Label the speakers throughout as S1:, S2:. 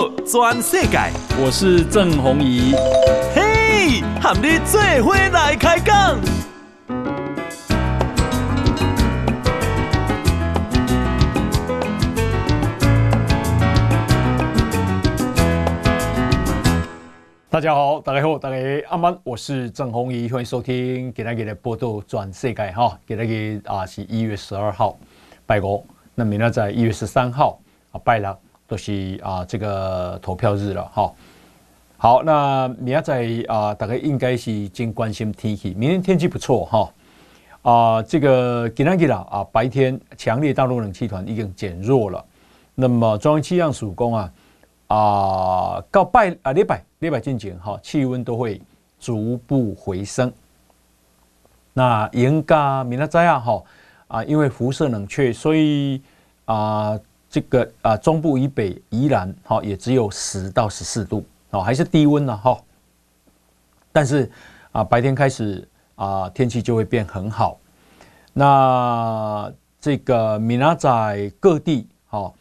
S1: 道全世界，
S2: 我是郑弘仪。
S1: 嘿，和你做伙来开讲。
S2: 大家好，大家好，大家阿曼，我是郑弘仪，欢迎收听给大家的报道全世界哈。给大家啊是一月十二号，拜五，那明天在一月十三号啊拜了。都是啊，这个投票日了哈。好，那明仔载啊，大概应该是真关心天气。明天天气不错哈。啊，这个今天啦啊，白天强烈大陆冷气团已经减弱了。那么中央气象署讲啊啊，到拜啊礼拜礼拜进前哈，气温都会逐步回升。那应该明仔载啊哈啊，因为辐射冷却，所以啊。这个啊，中部以北宜兰哈也只有十到十四度哦，还是低温呢哈。但是啊，白天开始啊，天气就会变很好。那这个明仔载各地哈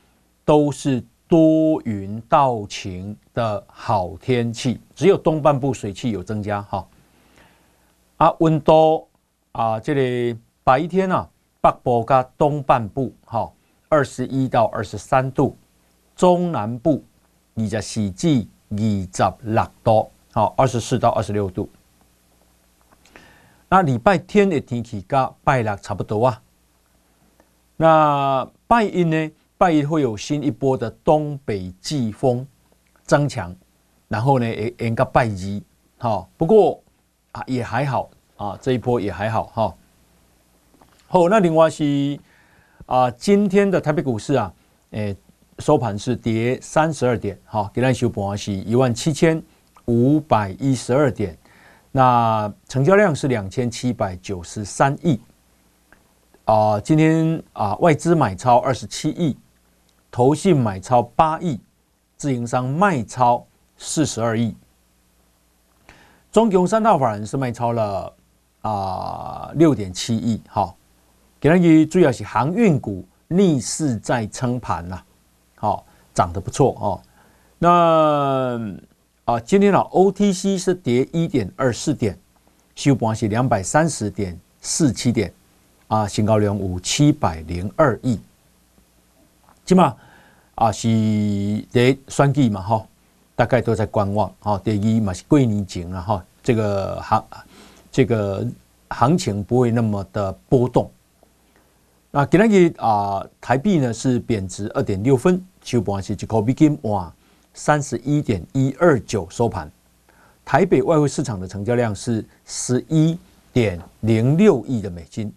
S2: 都是多云到晴的好天气，只有东半部水汽有增加哈。啊，温度啊，这里白天啊，北部加东半部哈。二十一到二十三度，中南部二十四至二十六度，好，二十四到二十六度。那礼拜天的天气跟拜六差不多啊。那拜一呢？拜一会有新一波的东北季风增强，然后呢，也应该拜一，好，不过啊也还好啊，这一波也还好哈。好，那另外是。啊，今天的台北股市啊，诶，收盘是跌三十二点，好，今天收盘是一万七千五百一十二点，那成交量是两千七百九十三亿，啊，今天啊，外资买超二十七亿，投信买超八亿，自营商卖超四十二亿，中共三大法人是卖超了啊六点七亿，好。今天主要是航运股逆势在撑盘呐，好，涨得不错哦。那啊，今天呢，OTC 是跌一点二四点，收盘是两百三十点四七点，啊，新高量有七百零二亿。起码啊是在选举嘛哈，大概都在观望啊。第一嘛是过年前了哈，这个行这个行情不会那么的波动。那今天啊，台币呢是贬值二点六分，收盘是一块美金哇，三十一点一二九收盘。台北外汇市场的成交量是十一点零六亿的美金。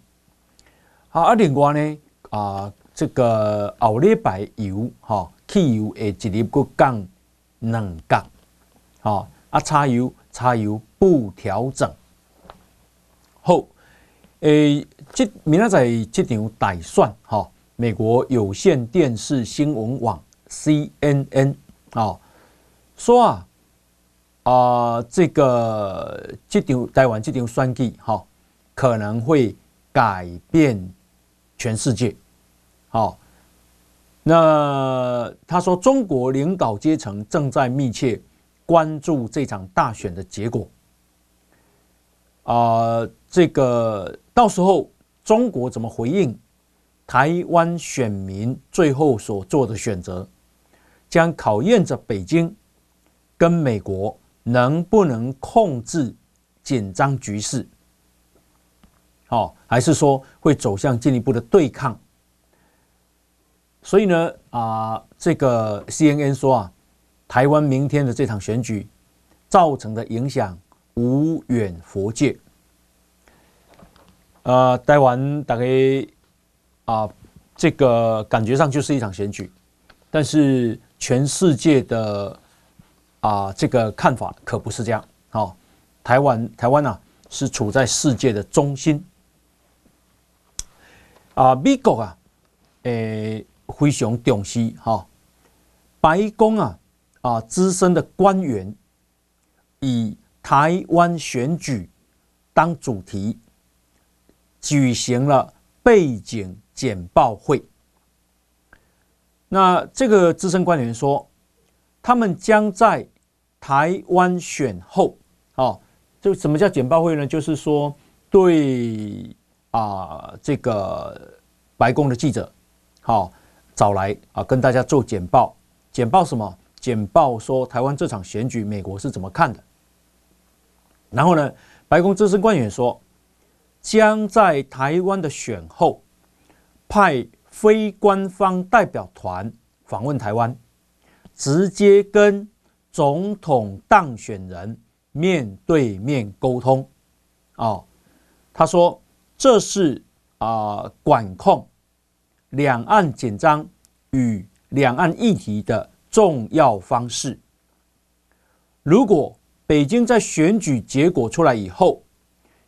S2: 好，啊，另外呢啊，这个后礼拜油哈，汽油诶，一日过降两角，好啊，柴油柴油不调整，好。诶，这明仔载这场大选哈，美国有线电视新闻网 CNN 啊说啊啊，这个这场台湾这场选举哈，可能会改变全世界。好，那他说中国领导阶层正在密切关注这场大选的结果。啊，这个。到时候中国怎么回应台湾选民最后所做的选择，将考验着北京跟美国能不能控制紧张局势，好，还是说会走向进一步的对抗？所以呢，啊，这个 CNN 说啊，台湾明天的这场选举造成的影响无远佛界。呃，台湾大概啊，这个感觉上就是一场选举，但是全世界的啊这个看法可不是这样。好，台湾台湾啊是处在世界的中心。啊，美国啊，诶非常重视哈，白宫啊啊资深的官员以台湾选举当主题。举行了背景简报会。那这个资深官员说，他们将在台湾选后，哦，就什么叫简报会呢？就是说对啊，这个白宫的记者，好、哦、找来啊，跟大家做简报。简报什么？简报说台湾这场选举，美国是怎么看的？然后呢，白宫资深官员说，将在台湾的选后派非官方代表团访问台湾，直接跟总统当选人面对面沟通。哦，他说这是啊、管控两岸紧张与两岸议题的重要方式。如果北京在选举结果出来以后，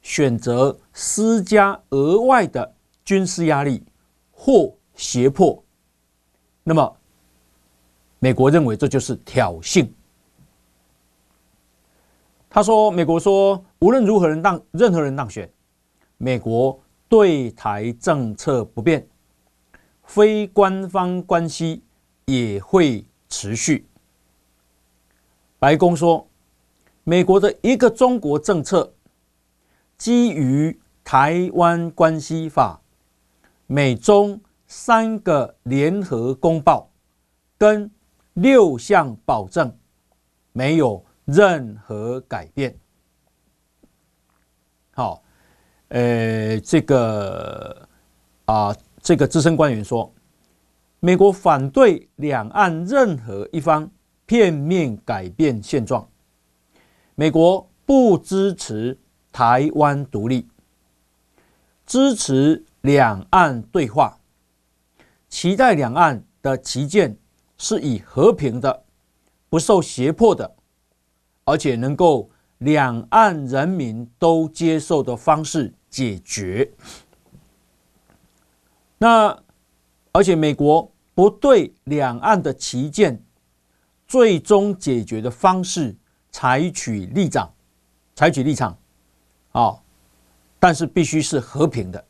S2: 选择施加额外的军事压力或胁迫，那么美国认为这就是挑衅。他说：“美国说，无论如何人当任何人当选，美国对台政策不变，非官方关系也会持续。”白宫说。美国的一个中国政策，基于《台湾关系法》、美中三个联合公报跟六项保证，没有任何改变。好，呃，这个啊，这个资深官员说，美国反对两岸任何一方片面改变现状。美国不支持台湾独立，支持两岸对话，期待两岸的旗舰是以和平的、不受胁迫的，而且能够两岸人民都接受的方式解决。那而且美国不对两岸的旗舰最终解决的方式。采取立场，采取立场，啊，但是必须是和平的，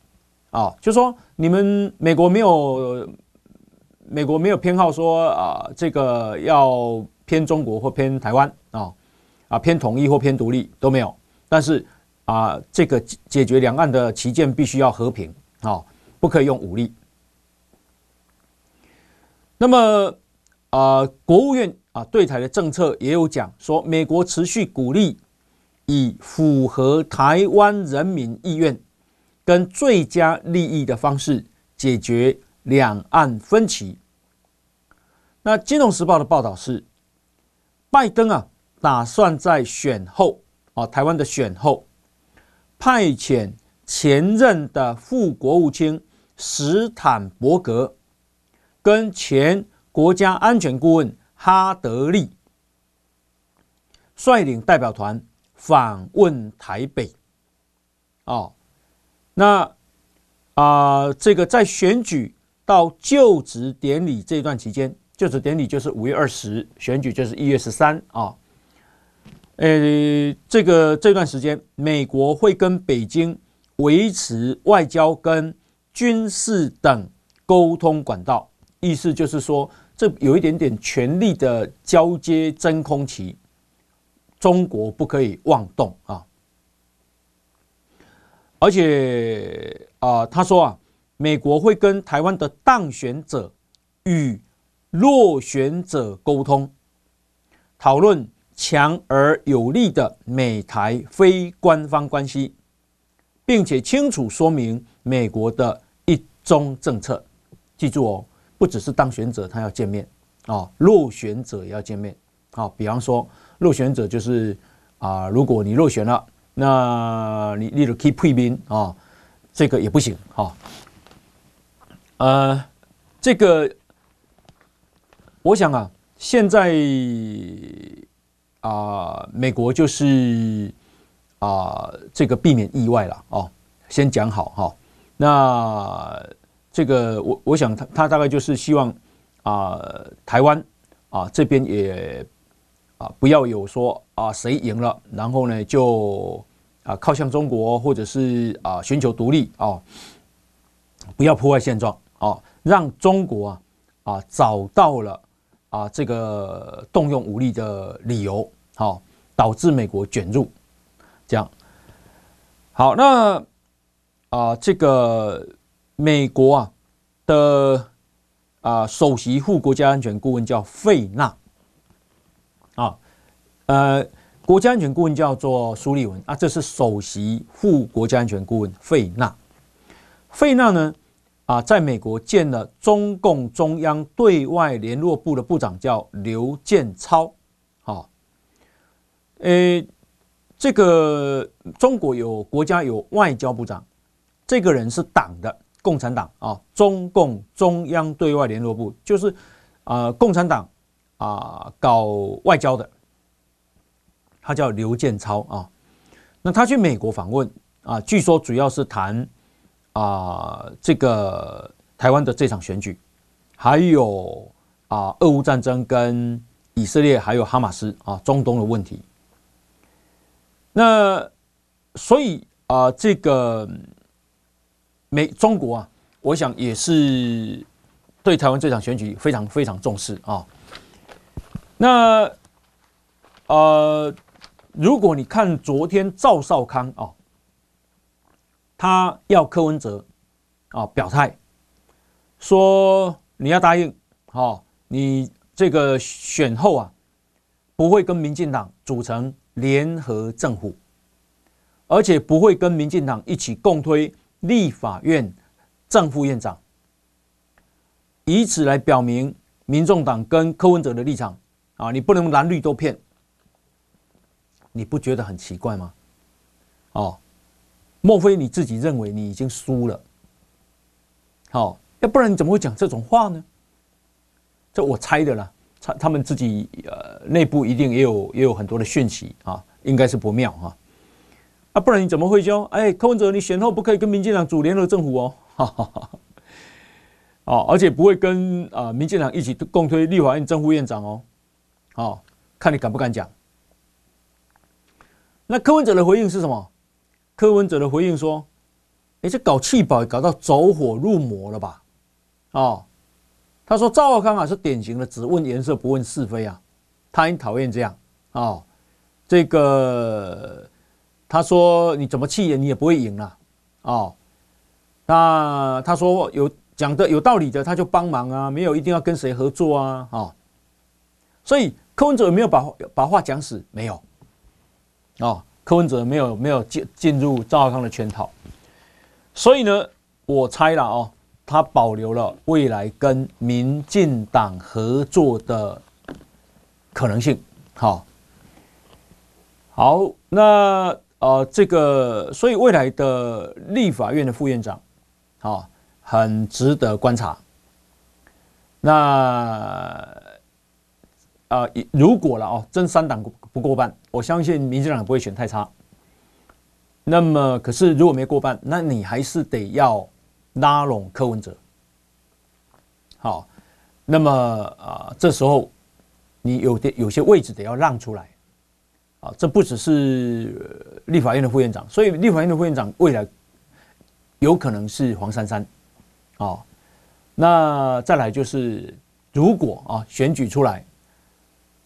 S2: 啊，就说你们美国没有，美国没有偏好说啊，这个要偏中国或偏台湾啊，啊偏统一或偏独立都没有，但是啊，这个解决两岸的旗舰必须要和平，啊，不可以用武力。那么啊，国务院。啊，对台的政策也有讲说，美国持续鼓励以符合台湾人民意愿跟最佳利益的方式解决两岸分歧。那《金融时报》的报道是，拜登啊打算在选后啊，台湾的选后派遣前任的副国务卿史坦伯格跟前国家安全顾问。哈德利率领代表团访问台北，哦，那啊、这个在选举到就职典礼这段期间，就职典礼就是五月二十，选举就是一月十三啊。呃，这个这段时间，美国会跟北京维持外交跟军事等沟通管道，意思就是说。这有一点点权力的交接真空期，中国不可以妄动啊！而且啊，他说啊，美国会跟台湾的当选者与落选者沟通，讨论强而有力的美台非官方关系，并且清楚说明美国的一中政策。记住哦。不只是当选者他要见面啊，落选者也要见面啊。比方说，落选者就是啊，如果你落选了，那你你的 keep 退兵啊，这个也不行啊。呃，这个我想啊，现在啊，美国就是啊，这个避免意外了哦，先讲好哈。那。这个我我想他他大概就是希望啊、呃、台湾啊这边也啊不要有说啊谁赢了，然后呢就啊靠向中国或者是啊寻求独立啊，不要破坏现状啊，让中国啊啊找到了啊这个动用武力的理由，好，导致美国卷入这样。好，那啊这个美国啊的啊首席副国家安全顾问叫费纳，呃。国家安全顾问叫做苏利文啊，这是首席副国家安全顾问费纳。费纳呢啊，在美国见了中共中央对外联络部的部长叫刘建超。好，诶，这个中国有国家有外交部长，这个人是党的共产党啊，中共中央对外联络部就是啊共产党啊搞外交的。他叫刘建超啊，那他去美国访问啊，据说主要是谈啊这个台湾的这场选举，还有啊俄乌战争跟以色列还有哈马斯啊中东的问题。那所以啊这个美中国啊，我想也是对台湾这场选举非常非常重视啊。那呃。如果你看昨天赵少康啊，他要柯文哲啊表态，说你要答应，好，你这个选后啊，不会跟民进党组成联合政府，而且不会跟民进党一起共推立法院正副院长，以此来表明民众党跟柯文哲的立场啊，你不能蓝绿都骗。你不觉得很奇怪吗？哦，莫非你自己认为你已经输了？好、要不然你怎么会讲这种话呢？这我猜的啦，他他们自己呃内部一定也有也有很多的讯息啊，应该是不妙哈。啊，不然你怎么会说？哎，柯文哲，你选后不可以跟民进党组联合政府哦，哈哈哈。哦，而且不会跟啊、呃、民进党一起共推立法院正副院长哦，哦，看你敢不敢讲。那柯文哲的回应是什么？柯文哲的回应说：“你，这搞气保搞到走火入魔了吧？”哦，他说：“赵少康啊，是典型的只问颜色不问是非啊，他很讨厌这样哦。这个他说你怎么气人你也不会赢啊。哦，那他说有讲的有道理的他就帮忙啊，没有一定要跟谁合作啊。哦，所以柯文哲有没有把把话讲死？没有。”哦，柯文哲没有没有进进入赵少康的圈套，所以呢，我猜了哦，他保留了未来跟民进党合作的可能性。好，好，那呃，这个所以未来的立法院的副院长，好，很值得观察。那。啊、如果了哦，真三党不过半，我相信民进党不会选太差。那么，可是如果没过半，那你还是得要拉拢柯文哲。好，那么啊、这时候你有的有些位置得要让出来。啊，这不只是立法院的副院长，所以立法院的副院长未来有可能是黄珊珊。啊，那再来就是，如果啊选举出来。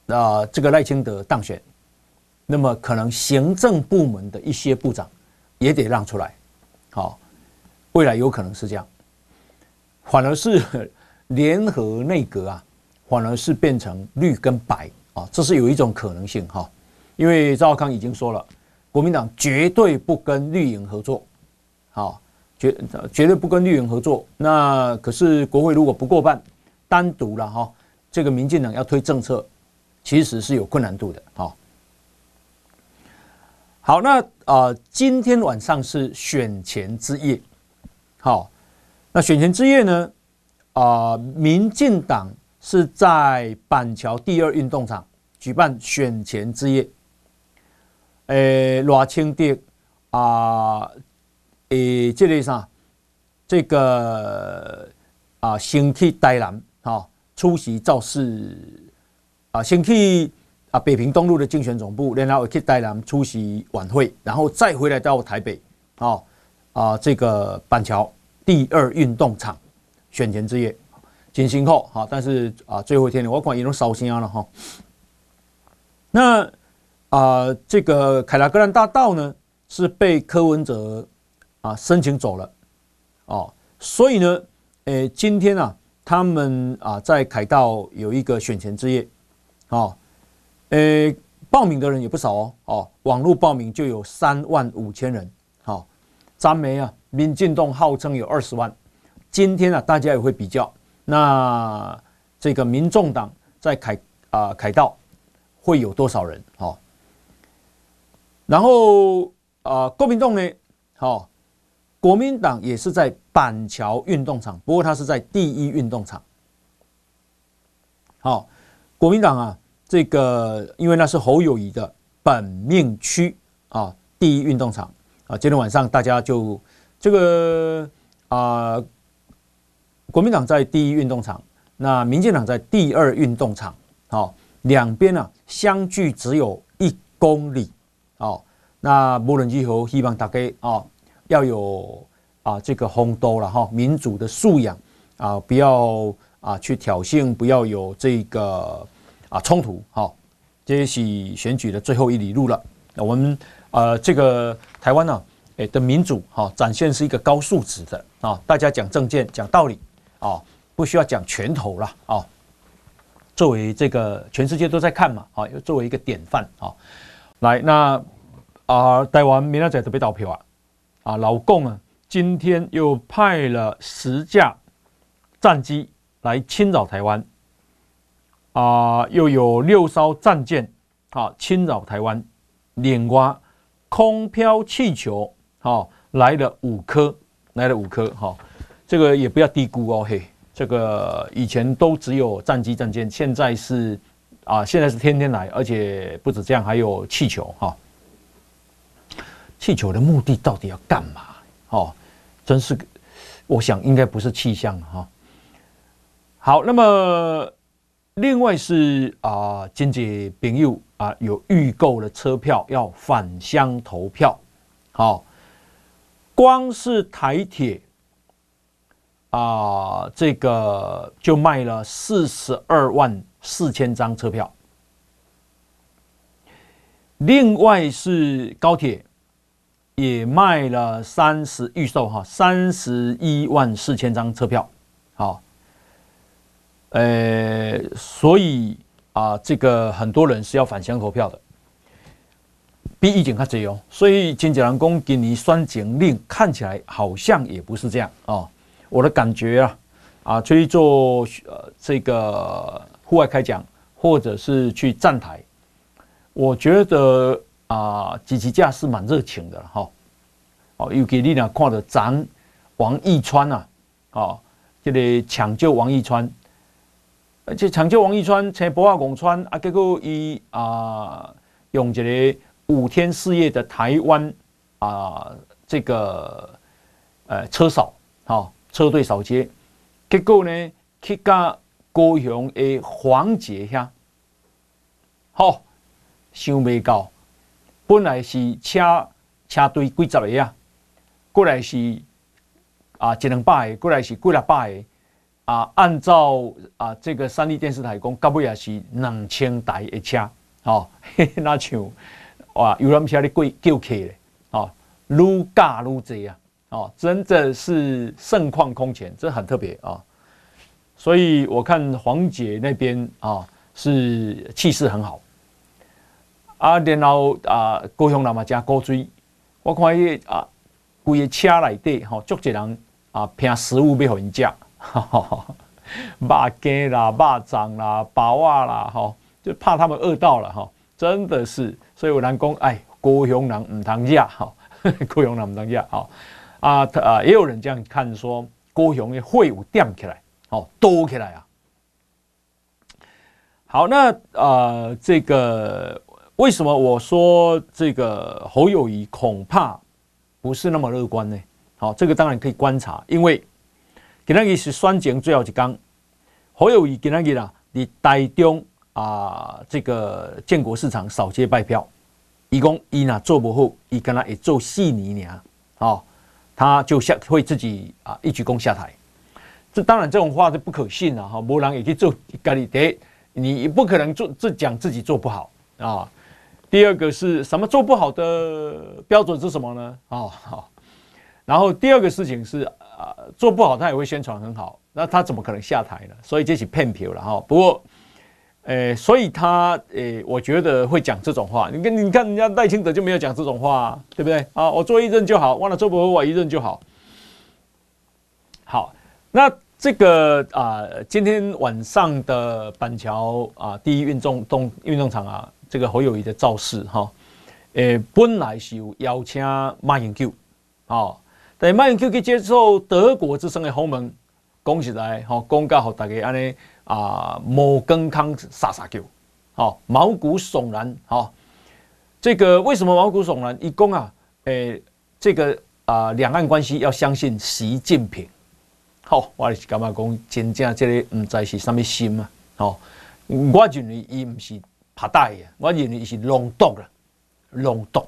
S2: 啊，这个赖清德当选，那么可能行政部门的一些部长也得让出来，好，未来有可能是这样，反而是联合内阁啊，反而是变成绿跟白啊，这是有一种可能性哈，因为赵少康已经说了，国民党绝对不跟绿营合作，好，绝绝对不跟绿营合作，那可是国会如果不过半，单独了哈，这个民进党要推政策。其实是有困难度的，好，好，那啊，今天晚上是选前之夜，好，那选前之夜呢，啊，民进党是在板桥第二运动场举办选前之夜，诶，罗清德啊，诶，这类上，这个啊，先去台南，好，出席造势。啊，先去啊北平东路的竞选总部，然后去台南出席晚会，然后再回来到台北，啊啊这个板桥第二运动场选前之夜，真辛苦哈，但是啊，最后一天我管一种烧香了哈。那啊，这个凯达格兰大道呢，是被柯文哲啊申请走了哦，所以呢，诶，今天啊，他们啊在凯道有一个选前之夜，哦，诶，报名的人也不少哦，哦，网络报名就有三万五千人，好，詹梅啊，民进党号称有二十万，今天啊，大家也会比较。那这个民众党在凯啊凯道会有多少人？哈，然后啊国民党呢？好，国民党也是在板桥运动场，不过它是在第一运动场。好，国民党啊，这个因为那是侯友宜的本命区啊，第一运动场啊，今天晚上大家就这个啊。国民党在第一运动场，那民进党在第二运动场，好，两边呢相距只有一公里，哦，那无论如何，希望大家啊要有啊这个风度了哈，民主的素养啊，不要啊去挑衅，不要有这个啊冲突，好，这是选举的最后一里路了。那我们呃这个台湾呢，诶的民主哈展现是一个高素质的啊，大家讲政见，讲道理。哦，不需要讲拳头了哦。作为这个全世界都在看嘛，啊，又作为一个典范啊。来，那啊，台湾明仔载准备投票啊，啊，老共啊，今天又派了十架战机来侵扰台湾，啊，又有六艘战舰啊侵扰台湾，另外空飘气球啊来了五颗，来了五颗哈。这个也不要低估哦，嘿，这个以前都只有战机、战舰，现在是啊，现在是天天来，而且不止这样，还有气球哈。气球的目的到底要干嘛？哦，真是，我想应该不是气象哈。好，那么另外是啊，经济朋友啊有预购了车票要返乡投票，好，光是台铁。啊，这个就卖了四十二万四千张车票。另外是高铁也卖了三十预售哈，三十一万四千张车票。好，呃，所以啊，这个很多人是要返乡投票的，比以前还多哦。所以经纪人讲，今年选前令看起来好像也不是这样啊。我的感觉啊，啊，去做呃这个户外开讲，或者是去站台，我觉得啊，几期架是蛮热情的哈。哦，尤其你俩看到咱王义川啊，哦，这里抢救王义川，而且抢救王一川，从博雅贡川啊，结果伊啊用一个五天四夜的台湾啊这个呃车嫂，好。车队扫街，结果呢，去到高雄的黄捷遐，好，想未到，本来是车车队几十个啊，过来是啊一两百个，过来是几六百个啊，按照啊这个三立电视台讲，到尾也是两千台的车，哦，那像哇，游览车的贵叫客嘞，哦，愈加愈济啊。哦，真的是盛况空前，这很特别啊！所以我看黄姐那边啊是气势很好啊，然后啊高雄人嘛加高追，我看伊啊规个车内底吼，足侪人啊拼食物要互因食，哈哈哈，肉羹啦、肉粽啦、包啊啦，哈，就怕他们饿到了哈，真的是，所以有人讲，哎，高雄人唔通食哈，高 雄人唔通食哈。啊，啊，也有人这样看说，高雄的会有点起来，哦，多起来啊。好，那呃，这个为什么我说这个侯友宜恐怕不是那么乐观呢？好，这个当然可以观察，因为今天是选前最后一天，侯友宜今天啊，你台中啊，这个建国市场扫街拜票，伊讲伊若做不好，伊跟他会做四年尔，哦。他就下会自己啊一鞠躬下台，这当然这种话是不可信的哈，没人也可以做咖喱爹，你不可能做自讲自己做不好啊。第二个是什么做不好的标准是什么呢？哦好，然后第二个事情是啊做不好他也会宣传很好，那他怎么可能下台呢？所以这是骗票了哈。不过，呃，所以他呃，我觉得会讲这种话。你跟你看人家赖清德就没有讲这种话，对不对？啊，我做一任就好，忘了做不好我一任就好。好。那这个啊、今天晚上的板桥啊，第一运动动运动场啊，这个侯友宜的造势哈，呃，本来是有邀请马英九，啊，但马英九去接受德国之声的访问，讲起来吼，讲到好大家安尼啊，毛根康撒撒叫，好毛骨悚然，哈，这个为什么毛骨悚然？一讲啊，诶，这个啊，两岸关系要相信习近平。好，我是感觉讲真正这个唔知是什么心啊！好，我认为伊唔是拍大嘅，我认为伊是弄毒啦，弄毒。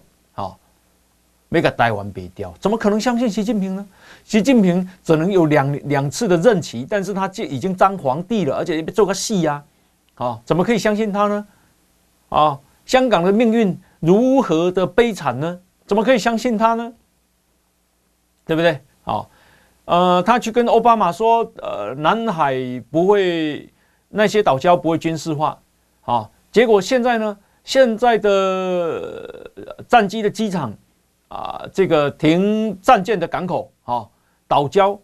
S2: 没，个台湾别掉，怎么可能相信习近平呢？习近平只能有两两次的任期，但是他就已经当皇帝了，而且做个戏呀，啊，怎么可以相信他呢？啊，香港的命运如何的悲惨呢？怎么可以相信他呢？对不对？好。呃，他去跟奥巴马说，呃，南海不会那些岛礁不会军事化，啊，结果现在呢，现在的战机的机场啊，这个停战舰的港口啊，岛礁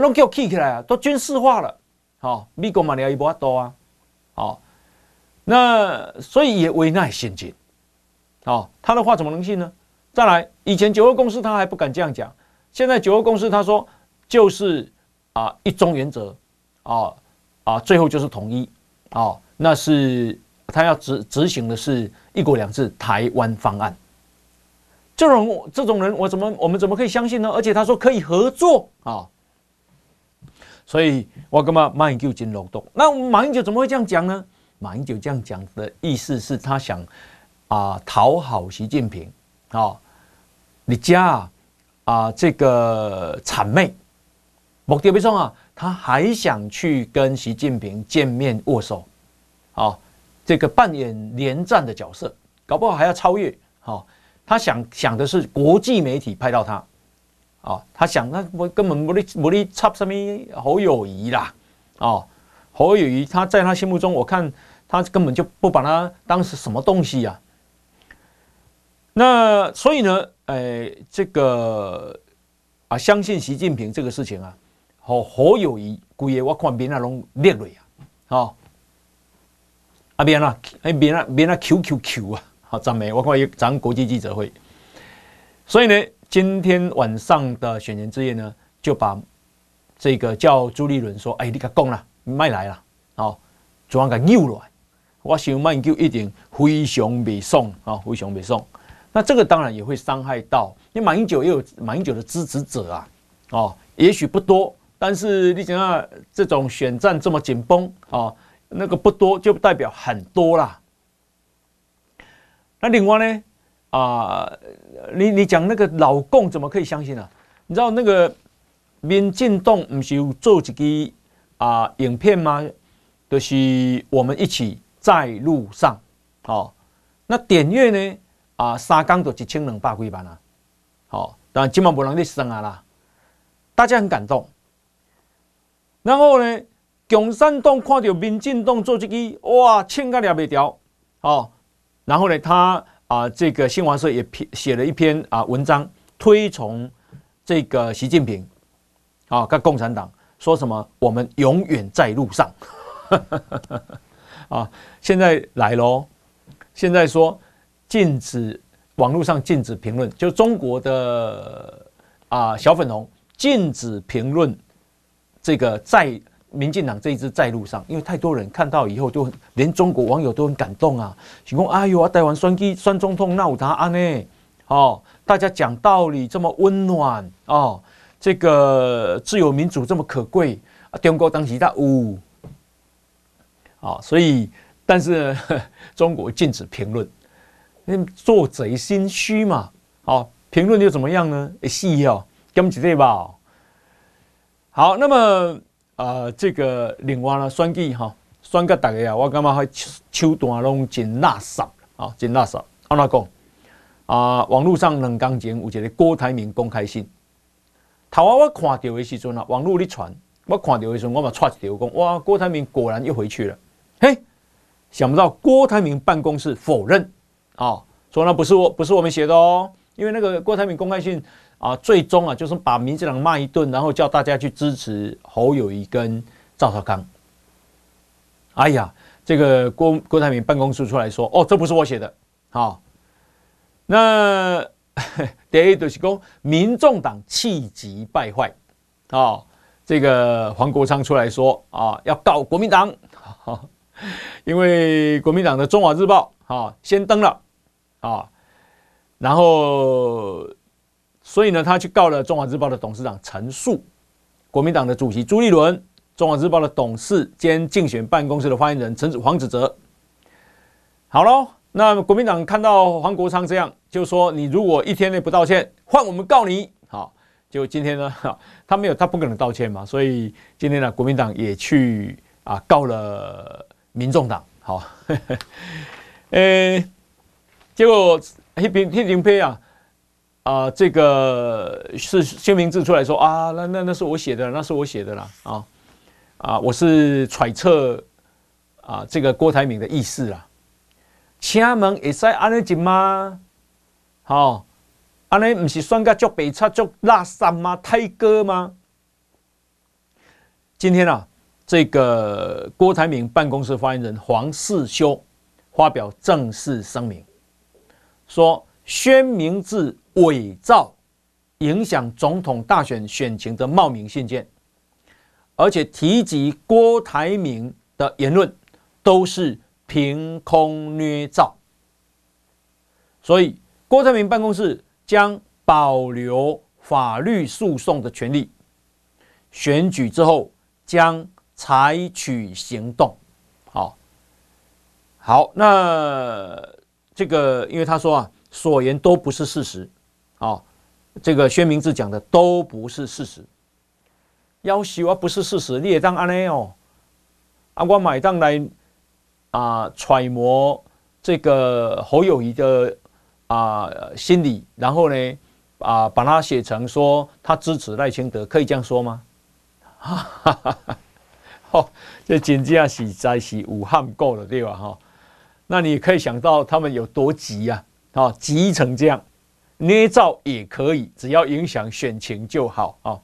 S2: 都给我起起来啊，都军事化了，好，美国嘛，你要一波多啊，好，那所以也危难陷阱，啊，他的话怎么能信呢？再来，以前九二公司他还不敢这样讲，现在九二公司他说。就是啊，一中原则，啊啊，最后就是统一，啊，那是他要执执行的是一国两制台湾方案。这种这种人，我怎么我们怎么可以相信呢？而且他说可以合作啊，所以我干嘛马英九进漏洞？那马英九怎么会这样讲呢？马英九这样讲的意思是他想啊讨好习近平啊，你家啊啊这个谄媚。目的没错啊，他还想去跟习近平见面握手，啊，这个扮演连战的角色，搞不好还要超越。好，他想想的是国际媒体拍到他，啊，他想那我根本不力不力插什么侯友谊啦，啊，侯友谊他在他心目中，我看他根本就不把他当是什么东西呀。那所以呢，哎，这个啊，相信习近平这个事情啊。好，好友谊，规个我看边啊拢列落啊，好，啊边啊，哎边啊边啊 Q Q Q 啊，好赞美，我看有咱国际记者会，所以呢，今天晚上的选前之夜呢，就把这个叫朱立伦说，哎，你甲讲啦，卖来啦，好，主要甲扭来，我想马英九一定非常不爽啊，非常不爽，那这个当然也会伤害到，因为马英九也有马英九的支持者啊，哦，也许不多。但是你想想，这种选战这么紧绷啊，那个不多就代表很多啦。那另外呢，啊，你你讲那个老共怎么可以相信呢？你知道那个民进党不是有做一个啊影片吗？就是我们一起在路上，好，那点阅呢啊三天就一千两百几万啊，好，但今晚不能你生啊啦，大家很感动。然后呢，共产党看到民进党做这个，哇，千个两百条，哦。然后呢，他啊，这个新华社也写了一篇啊文章，推崇这个习近平，啊，跟共产党说什么，我们永远在路上，啊，现在来喽，现在说禁止网络上禁止评论，就中国的啊小粉红禁止评论。这个在民进党这一支在路上，因为太多人看到以后，都连中国网友都很感动啊，说：“哎呦，台湾选举选总统那有答案呢？哦，大家讲道理这么温暖哦，这个自由民主这么可贵啊，中国当时他呜，啊，所以但是呢 中国禁止评论，那做贼心虚嘛，哦，评论又怎么样呢？是哦，跟不起对吧？”好，那么啊，这个另外呢，选举哈，选个大家啊，我感觉还手段拢真垃圾啊，真垃圾。安怎讲啊？网络上两天前有一个郭台铭公开信，头啊，我看到的时阵啊，网络里传，我看到的时候，我嘛刷一条讲，哇，郭台铭果然又回去了。嘿，想不到郭台铭办公室否认啊，说那不是我，不是我们写的哦，因为那个郭台铭公开信。啊，最终啊，就是把民进党骂一顿，然后叫大家去支持侯友谊跟赵少康。哎呀，这个郭郭台铭办公室出来说，哦，这不是我写的，好、哦，那第一就是说，民众党气急败坏，啊、哦，这个黄国昌出来说啊，要告国民党，因为国民党的中华日报啊、哦、先登了，啊、哦，然后。所以呢，他去告了《中华日报》的董事长陈树，国民党的主席朱立伦，《中华日报》的董事兼竞选办公室的发言人陈子黄子哲。好喽，那国民党看到黄国昌这样，就说你如果一天内不道歉，换我们告你。好，就今天呢，他没有，他不可能道歉嘛，所以今天呢，国民党也去啊告了民众党。好，呃，结果一平一平飞啊。啊、呃，这个是薛明志出来说啊，那那那是我写的，那是我写的啦啊啊，我是揣测啊这个郭台铭的意思啦。请问会使安尼讲吗？好，安尼不是算个足白差足垃圾吗？太哥吗？今天啊，这个郭台铭办公室发言人黄世修发表正式声明，说薛明志。伪造影响总统大选选情的冒名信件，而且提及郭台铭的言论都是凭空捏造，所以郭台铭办公室将保留法律诉讼的权利，选举之后将采取行动。好，好，那这个因为他说啊，所言都不是事实。啊、哦，这个薛明志讲的都不是事实，要求啊不是事实，你也当安内哦，啊我买当来啊揣摩这个侯友宜的啊心理，然后呢啊把它写成说他支持赖清德，可以这样说吗？哈哈哈哈哈，这真正是在是武汉够了对吧？哈，那你可以想到他们有多急呀？啊，急成这样。捏造也可以，只要影响选情就好啊。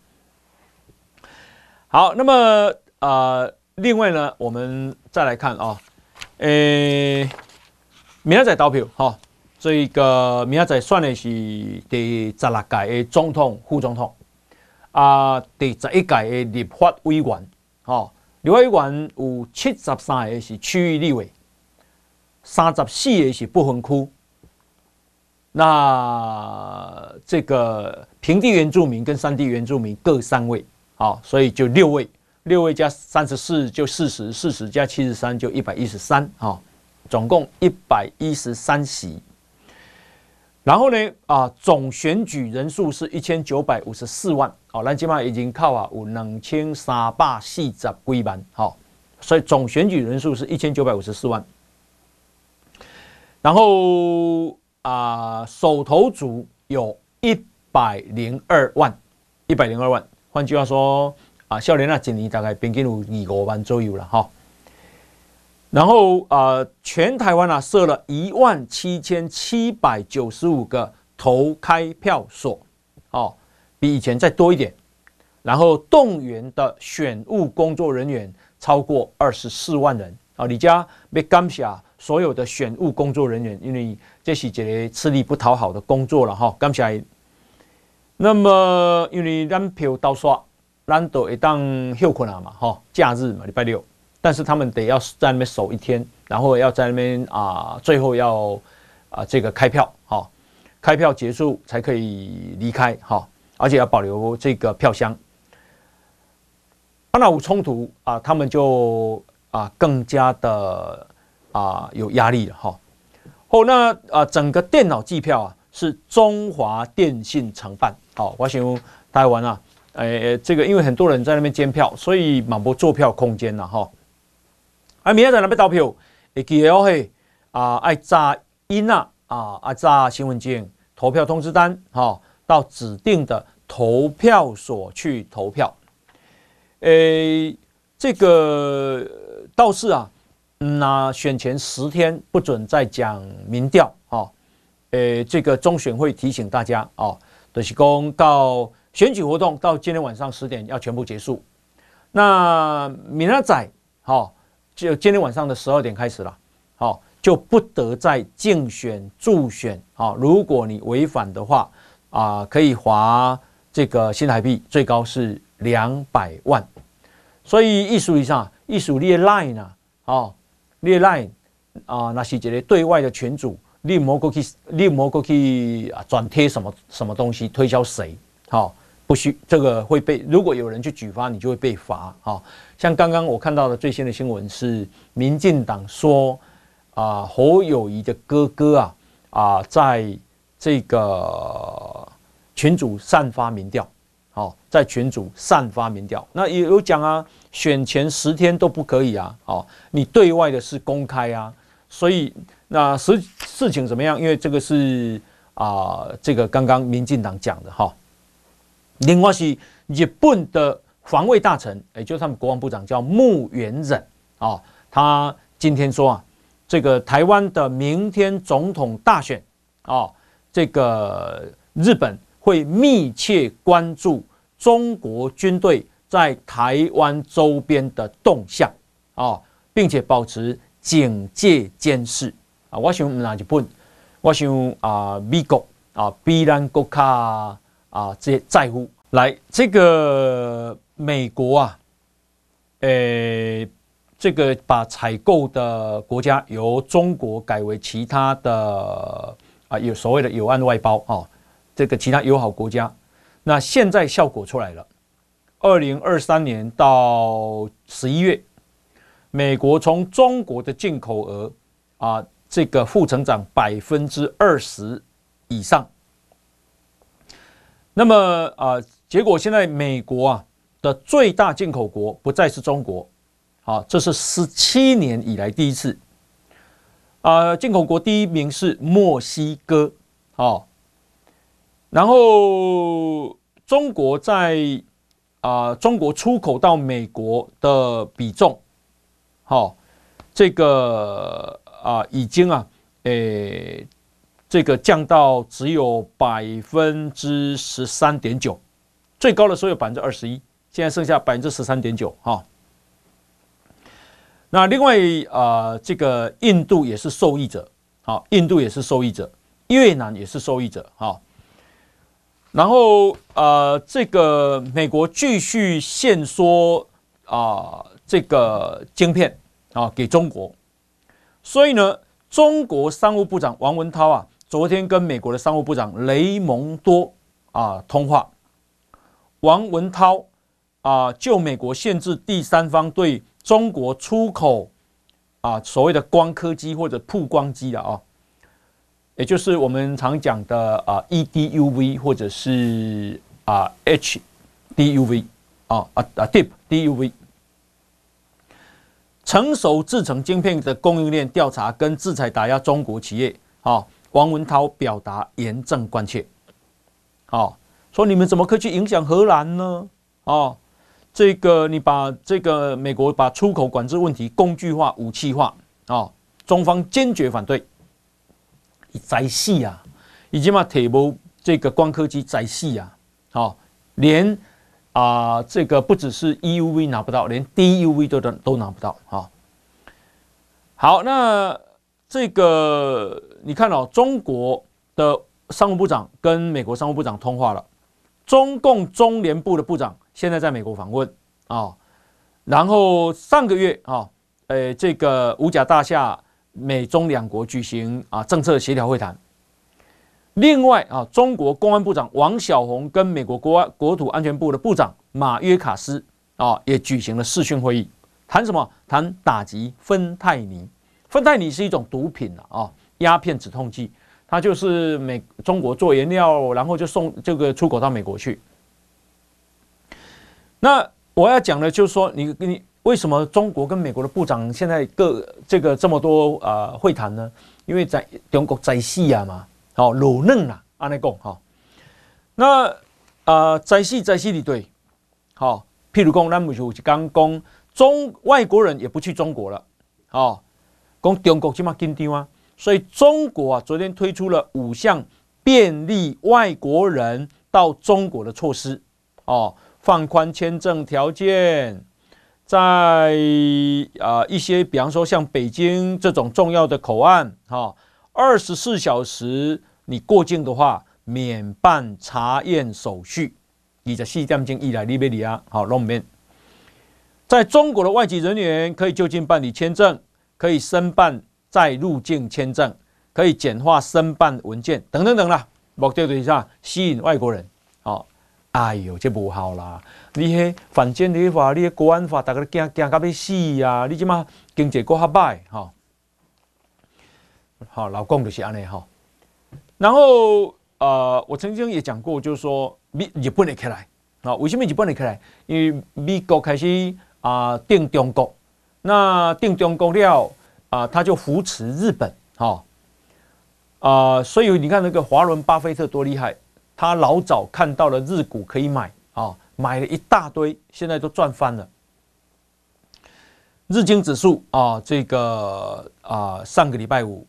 S2: 好，那么呃，另外呢，我们再来看啊，呃，明仔载投票哈，这个明仔载选的是第十六届的总统、副总统啊，第十一届的立法委员哈，立法委员有七十三个是区域立委，三十四个是不分区。那这个平地原住民跟山地原住民各三位，好，所以就六位，六位加三十四就四十，四十加七十三就一百一十三，啊，总共一百一十三席。然后呢，啊，总选举人数是一千九百五十四万，好，咱起码已经靠啊有两千三百四十几万，好，所以总选举人数是一千九百五十四万。然后。啊，首投族有一百零二万，一百零二万。换句话说，啊，少年那今年大概平均有二五万左右了哈。然后啊，全台湾啊设了一万七千七百九十五个投开票所，哦，比以前再多一点。然后动员的选务工作人员超过二十四万人啊，你家被感谢所有的选务工作人员，因为这是一个吃力不讨好的工作了哈。感谢。那么因为咱票到刷，咱都会当休困了嘛哈，假日嘛礼拜六，但是他们得要在那边守一天，然后要在那边啊，最后要啊这个开票哈，开票结束才可以离开哈，而且要保留这个票箱。那有冲突啊，他们就啊更加的。啊，有压力了哈。哦，那啊，整个电脑计票啊是中华电信承办。好，我想台湾啊诶，这个因为很多人在那边监票，所以满不坐票空间了哈。啊，明天在那边投票，会记得嘿啊，爱扎音啊啊，爱扎新闻键投票通知单哈，到指定的投票所去投票。诶，这个倒是啊，那选前十天不准再讲民调啊。诶，这个中选会提醒大家哦，就是公告选举活动到今天晚上十点要全部结束。那明仔，好，就今天晚上的十二点开始了，好，就不得再竞选助选啊。如果你违反的话啊，可以罚这个新台币最高是两百万。所以意思上，艺术列 line 啊，哦，列 line 啊，那是这个对外的群主。你莫过去，你莫过去啊！转贴什么什么东西推销谁？好、不许这个会被。如果有人去举发，你就会被罚。好、像刚刚我看到的最新的新闻是，民进党说啊，侯友谊的哥哥啊啊，在这个群主散发民调。好、哦，在群组散发民调，那也有讲啊，选前十天都不可以啊。好、哦，你对外的是公开啊，所以。那实事情怎么样？因为这个是啊，这个刚刚民进党讲的哈。另外是日本的防卫大臣，也就是他们国防部长叫木原忍啊，他今天说啊，这个台湾的明天总统大选啊，这个日本会密切关注中国军队在台湾周边的动向啊，并且保持警戒监视。啊，我想哪日本，我想啊，美国啊，比咱国卡啊，这些在乎来这个美国啊，诶、欸，这个把采购的国家由中国改为其他的啊，有所谓的友岸外包啊，这个其他友好国家，那现在效果出来了，二零二三年到十一月，美国从中国的进口额啊。这个负成长百分之二十以上，那么啊，结果现在美国啊的最大进口国不再是中国，啊，这是十七年以来第一次，啊，进口国第一名是墨西哥，啊，然后中国在啊，中国出口到美国的比重，好，这个。啊，已经啊，诶、这个降到只有百分之十三点九，最高的时候有百分之二十一，现在剩下百分之十三点九哈。那另外啊，这个印度也是受益者，好，印度也是受益者，越南也是受益者哈。然后啊，这个美国继续限缩啊，这个晶片啊给中国。所以呢，中国商务部长王文涛啊，昨天跟美国的商务部长雷蒙多啊通话。王文涛啊，就美国限制第三方对中国出口啊所谓的光刻机或者曝光机的啊，也就是我们常讲的啊 EDUV 或者是啊 HDUV 啊啊啊 Deep DUV。成熟制程晶片的供应链调查跟制裁打压中国企业，啊，王文涛表达严正关切，啊，说你们怎么可以去影响荷兰呢？啊，这个你把这个美国把出口管制问题工具化、武器化，啊，中方坚决反对。在戏啊，已经把铁幕这个光刻机在戏啊，啊，连。啊、呃，这个不只是 EUV 拿不到，连 DUV 都都都拿不到啊。好，那这个你看哦，中国的商务部长跟美国商务部长通话了，中共中联部的部长现在在美国访问啊。然后上个月啊，呃，这个五角大厦美中两国举行啊政策协调会谈。另外啊，中国公安部长王小红跟美国国安国土安全部的部长马约卡斯啊，也举行了视讯会议，谈什么？谈打击芬太尼。芬太尼是一种毒品啊，鸦片止痛剂，它就是美中国做原料，然后就送这个出口到美国去。那我要讲的就是说，你你为什么中国跟美国的部长现在各这个这么多啊、呃、会谈呢？因为在中国在戏啊嘛，好老嫩啊，安内讲哈。那啊、呃、在戏在戏里对，好，譬如讲，咱们就刚讲中外国人也不去中国了，哦，讲中国这么紧张啊，所以中国啊昨天推出了五项便利外国人到中国的措施，哦，放宽签证条件。在啊、呃、一些，比方说像北京这种重要的口岸，哈，二十四小时你过境的话，免办查验手续。你在西藏经一来利贝里亚，好，龙面。在中国的外籍人员可以就近办理签证，可以申办再入境签证，可以简化申办文件等等等啦。目的就是啥？吸引外国人，哎呦，这不好啦！你迄反间的话，你迄国安法，大家都惊惊到要死、啊！你即马经济过较歹，哈，好，老公就是安尼哈。然后呃，我曾经也讲过，就是说，美日本会起来啊？为什么日本会起来？因为美国开始啊定中国，那定中国了啊，他就扶持日本，哈啊，所以你看那个华伦巴菲特多厉害。他老早看到了日股可以买啊，买了一大堆，现在都赚翻了。日经指数啊，这个啊，上个礼拜五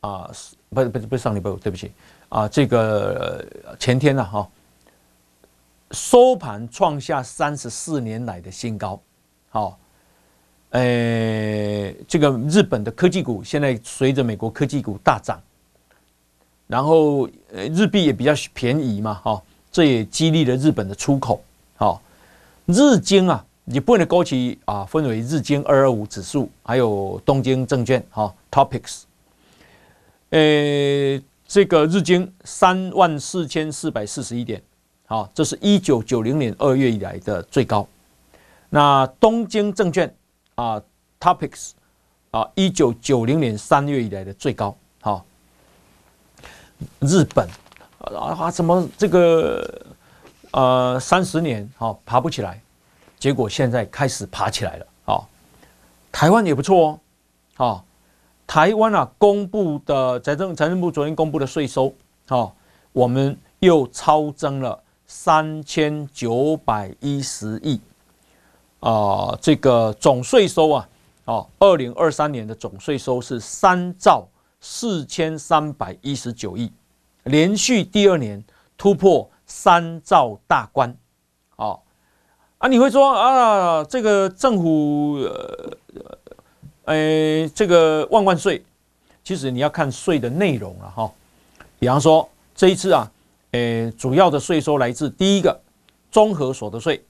S2: 啊，不是不是不是上礼拜五，对不起啊，这个前天呐哈，收盘创下三十四年来的新高。好，诶，这个日本的科技股现在随着美国科技股大涨。然后，呃，日币也比较便宜嘛，哈，这也激励了日本的出口，好，日经啊，日本的高企啊，分为日经二二五指数，还有东京证券，哈，Topics，呃，这个日经三万四千四百四十一点，好，这是一九九零年二月以来的最高，那东京证券啊，Topics 啊，一九九零年三月以来的最高，好。日本啊，怎么这个呃三十年好爬不起来，结果现在开始爬起来了啊！台湾也不错哦，啊，台湾啊公布的财政财政部昨天公布的税收啊，我们又超增了三千九百一十亿啊，这个总税收啊，哦，二零二三年的总税收是三兆。四千三百一十九亿，连续第二年突破三兆大关，哦，啊，你会说啊，这个政府，呃，呃，这个万万岁，其实你要看税的内容了哈。比方说这一次啊，呃，主要的税收来自第一个综合所得税，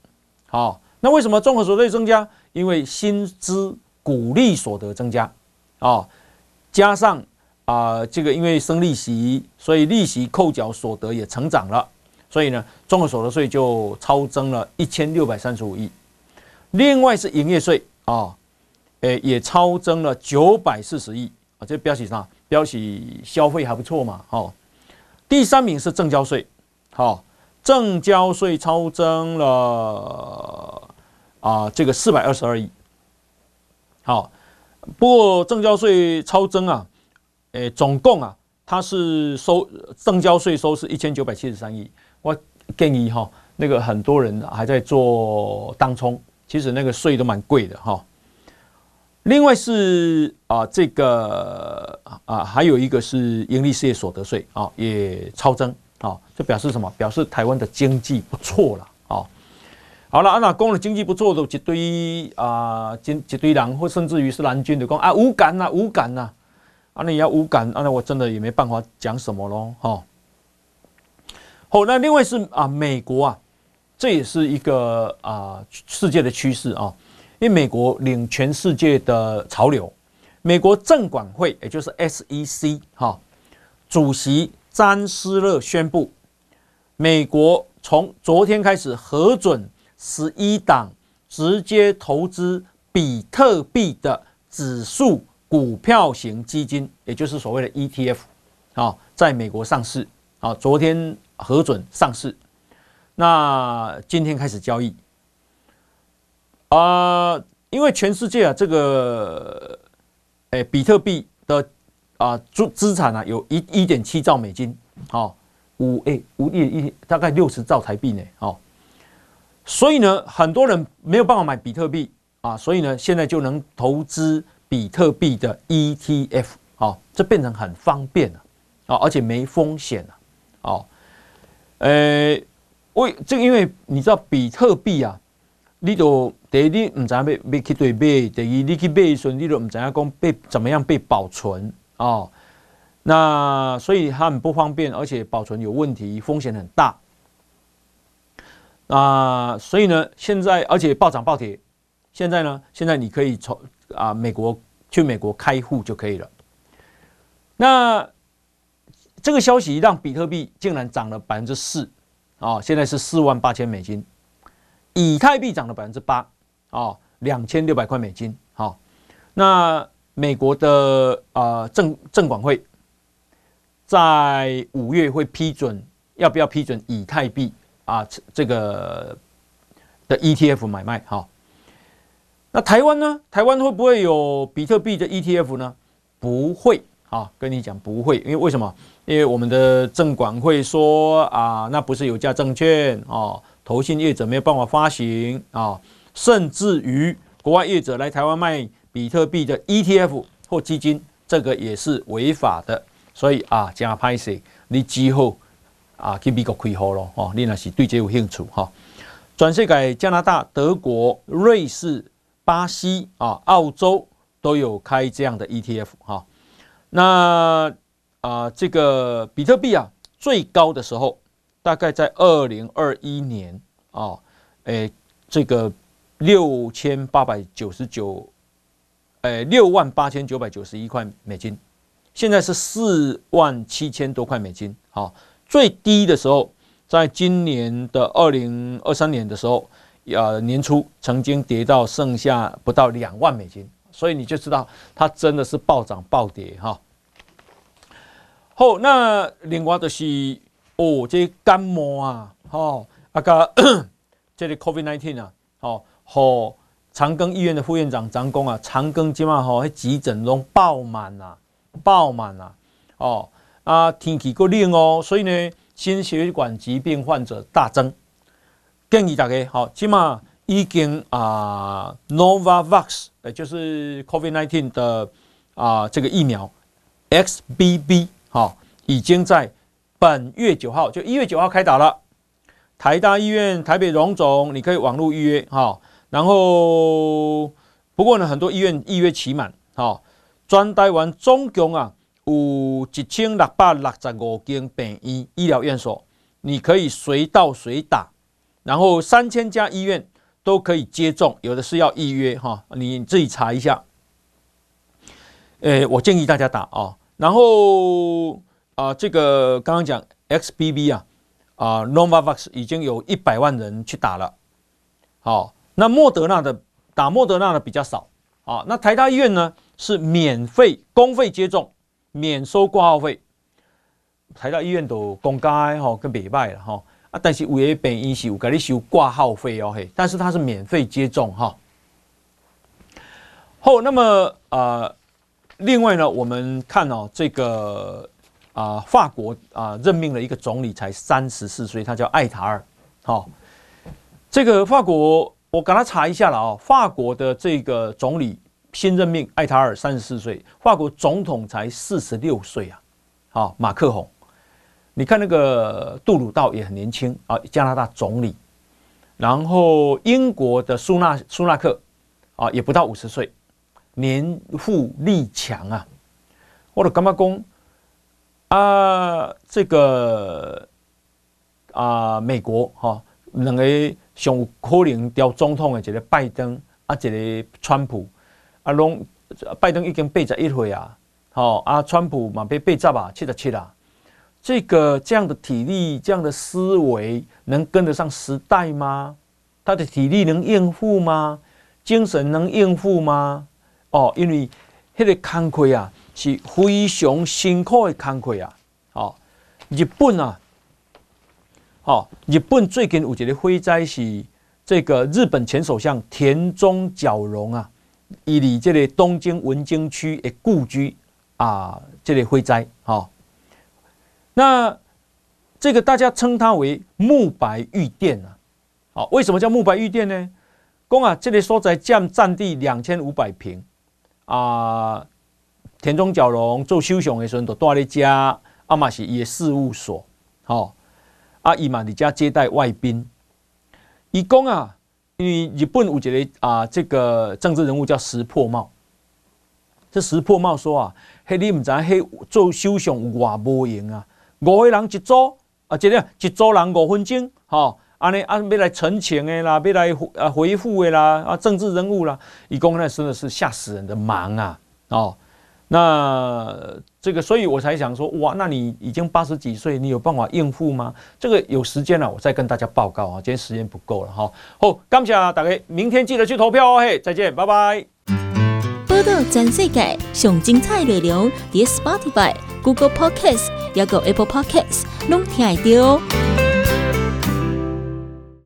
S2: 好，那为什么综合所得税增加？因为薪资股利所得增加，啊，加上。啊，这个因为升利息，所以利息扣缴所得也成长了，所以呢，综合所得税就超增了一千六百三十五亿。另外是营业税啊，诶，也超增了九百四十亿啊，这标示啥？标示消费还不错嘛，好。第三名是证交税，好，证交税超增了啊，这个四百二十二亿。好，不过证交税超增啊。诶，总共啊，它是收证交税收是一千九百七十三亿。我建议哈，那个很多人还在做当冲，其实那个税都蛮贵的哈。另外是啊，这个啊，还有一个是盈利事业所得税啊，也超增啊，这表示什么？表示台湾的经济不错了啊。好了，那讲了经济不错的一堆啊，一一堆人或甚至于是蓝军的讲啊，无感呐，无感呐。啊，那你要无感，那我真的也没办法讲什么喽，哈。好，那另外是啊，美国啊，这也是一个啊世界的趋势啊，因为美国领全世界的潮流。美国证管会，也就是 SEC 哈，主席詹斯勒宣布，美国从昨天开始核准十一档直接投资比特币的指数。股票型基金，也就是所谓的 ETF，啊，在美国上市，啊，昨天核准上市，那今天开始交易，啊、因为全世界啊，这个，哎，比特币的啊资资产啊，有一一点七兆美金，好、哦，五哎五亿一大概六十兆台币呢，好、哦，所以呢，很多人没有办法买比特币啊，所以呢，现在就能投资比特币的 ETF，好、哦，这变成很方便了，啊、哦，而且没风险了，哦，呃，为这个，因为你知道比特币啊。你都第一，你唔知要要去对买；第二，你去买的时候，你都唔知影讲被怎么样被保存哦。那所以它很不方便，而且保存有问题，风险很大。啊，所以呢，现在而且暴涨暴跌。现在呢，现在你可以从啊美国去美国开户就可以了。那这个消息让比特币竟然涨了百分之四啊！现在是四万八千美金。以太币涨了百分之八，哦，两千六百块美金，好、哦，那美国的啊证证管会在五月会批准要不要批准以太币啊这个的 ETF 买卖，好、那台湾呢？台湾会不会有比特币的 ETF 呢？不会，啊、跟你讲不会，因为为什么？因为我们的证管会说啊，那不是有价证券哦。投信业者没有办法发行啊，甚至于国外业者来台湾卖比特币的 ETF 或基金，这个也是违法的。所以啊，加拍摄你之后啊去美国开户咯，哦，你那是对这有兴趣哈。全世界加拿大、德国、瑞士、巴西啊、澳洲都有开这样的 ETF 哈。那啊，这个比特币啊，最高的时候。大概在二零二一年啊，诶，这个六千八百九十九，诶，六万八千九百九十一块美金，现在是四万七千多块美金。好，最低的时候，在今年的二零二三年的时候，呃，年初曾经跌到剩下不到两万美金，所以你就知道它真的是暴涨暴跌哈。好，那另外就是。哦，这感冒啊，吼，啊个 这个 COVID nineteen 啊，吼，和长庚医院的副院长张工啊，长庚今嘛吼，急诊拢爆满啦，爆满啦，哦，啊天气够冷哦，所以呢，心血管疾病患者大增，建议大家好，起码已经啊 Novavax，呃，就是 COVID nineteen 的啊这个疫苗 XBB，好，已经在。本月九号就一月九号开打了，台大医院、台北荣总，你可以网络预约哈。然后不过呢，很多医院预约期满哈。全台湾总共啊有一千六百六十五间病医医疗院所，你可以随到随打。然后三千家医院都可以接种，有的是要预约哈，你自己查一下。诶，我建议大家打啊，然后。啊，这个刚刚讲 XBB 啊，啊 Novavax 已经有一百万人去打了。好，那莫德纳的打莫德纳的比较少。啊，那台大医院呢是免费公费接种，免收挂号费。台大医院都公开哈，跟别卖了哈啊，但是有些病院是有给你收挂号费哦嘿，但是它是免费接种哈。好，那么啊，另外呢，我们看哦这个。啊，法国啊任命了一个总理，才三十四岁，他叫艾塔尔。好，这个法国我给他查一下了啊，法国的这个总理新任命艾塔尔三十四岁，法国总统才四十六岁啊。好，马克宏，你看那个杜鲁道也很年轻啊，加拿大总理。然后英国的苏纳苏纳克啊，也不到五十岁，年富力强啊。我的干嘛公？啊，这个啊，美国哈，两个上可能调总统的，一个拜登啊，一个川普啊，拢拜登已经八十一岁啊，好啊，川普嘛被八十啊，七十七啊，这个这样的体力，这样的思维，能跟得上时代吗？他的体力能应付吗？精神能应付吗？哦，因为那个工课啊。是非常辛苦的工课啊！哦，日本啊，哦，日本最近有一个火灾是这个日本前首相田中角荣啊，以离这里东京文京区的故居啊，这里火灾哈。那这个大家称它为木白御殿啊。好，为什么叫木白御殿呢？讲啊，这里所在占占地两千五百平啊。田中角荣做首相的时候都住在家，阿嘛是伊的事务所。好，啊伊嘛伫家接待外宾。伊讲啊，因为日本有一个啊，这个政治人物叫石破茂。这石破茂说啊，迄你唔知迄做首相有偌无用啊，五个人一组啊，这个一组人五分钟，吼，安尼啊要来陈情的啦，要来啊回复的啦，啊政治人物啦，伊讲那真的是吓死人的忙啊，哦。那这个，所以我才想说，哇，那你已经八十几岁，你有办法应付吗？这个有时间了，我再跟大家报告啊。今天时间不够了哈。好，感谢大家，明天记得去投票哦。嘿，再见，拜拜。
S3: 到全世界上精彩内容，伫 Spotify、Google Podcasts，还有 Apple Podcasts，拢听得到。